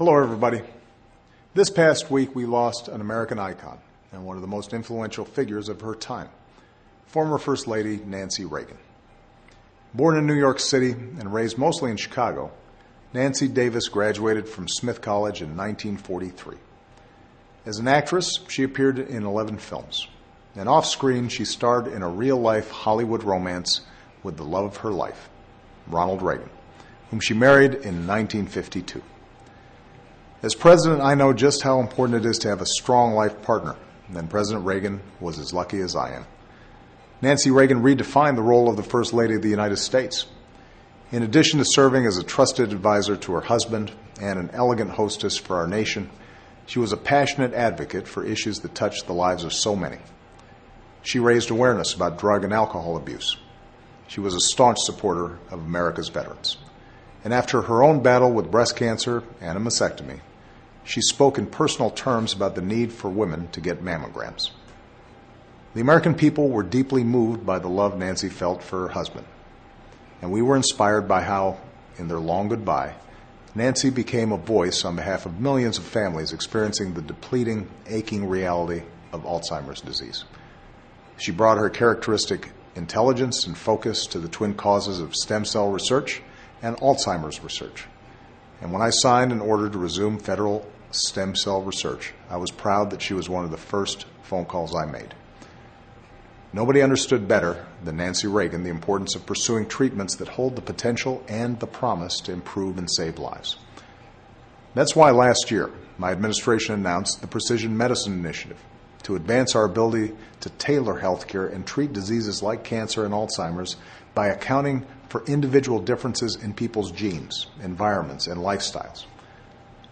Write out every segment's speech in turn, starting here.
Hello, everybody. This past week, we lost an American icon and one of the most influential figures of her time, former First Lady Nancy Reagan. Born in New York City and raised mostly in Chicago, Nancy Davis graduated from Smith College in 1943. As an actress, she appeared in 11 films. And off screen, she starred in a real life Hollywood romance with the love of her life, Ronald Reagan, whom she married in 1952. As president, I know just how important it is to have a strong life partner, and President Reagan was as lucky as I am. Nancy Reagan redefined the role of the First Lady of the United States. In addition to serving as a trusted advisor to her husband and an elegant hostess for our nation, she was a passionate advocate for issues that touched the lives of so many. She raised awareness about drug and alcohol abuse. She was a staunch supporter of America's veterans. And after her own battle with breast cancer and a mastectomy, she spoke in personal terms about the need for women to get mammograms. The American people were deeply moved by the love Nancy felt for her husband, and we were inspired by how, in their long goodbye, Nancy became a voice on behalf of millions of families experiencing the depleting, aching reality of Alzheimer's disease. She brought her characteristic intelligence and focus to the twin causes of stem cell research and Alzheimer's research. And when I signed an order to resume federal stem cell research, I was proud that she was one of the first phone calls I made. Nobody understood better than Nancy Reagan the importance of pursuing treatments that hold the potential and the promise to improve and save lives. That's why last year, my administration announced the Precision Medicine Initiative to advance our ability to tailor healthcare and treat diseases like cancer and Alzheimer's by accounting for individual differences in people's genes, environments, and lifestyles.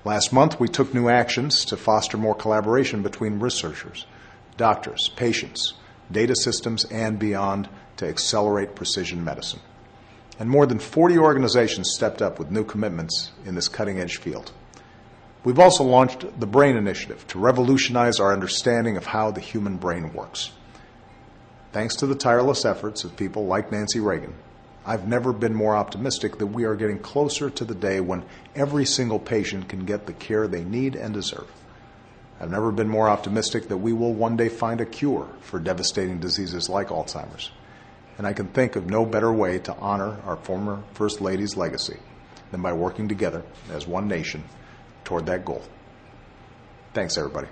Last month, we took new actions to foster more collaboration between researchers, doctors, patients, data systems, and beyond to accelerate precision medicine. And more than 40 organizations stepped up with new commitments in this cutting edge field. We've also launched the Brain Initiative to revolutionize our understanding of how the human brain works. Thanks to the tireless efforts of people like Nancy Reagan, I've never been more optimistic that we are getting closer to the day when every single patient can get the care they need and deserve. I've never been more optimistic that we will one day find a cure for devastating diseases like Alzheimer's. And I can think of no better way to honor our former First Lady's legacy than by working together as one nation toward that goal. Thanks, everybody.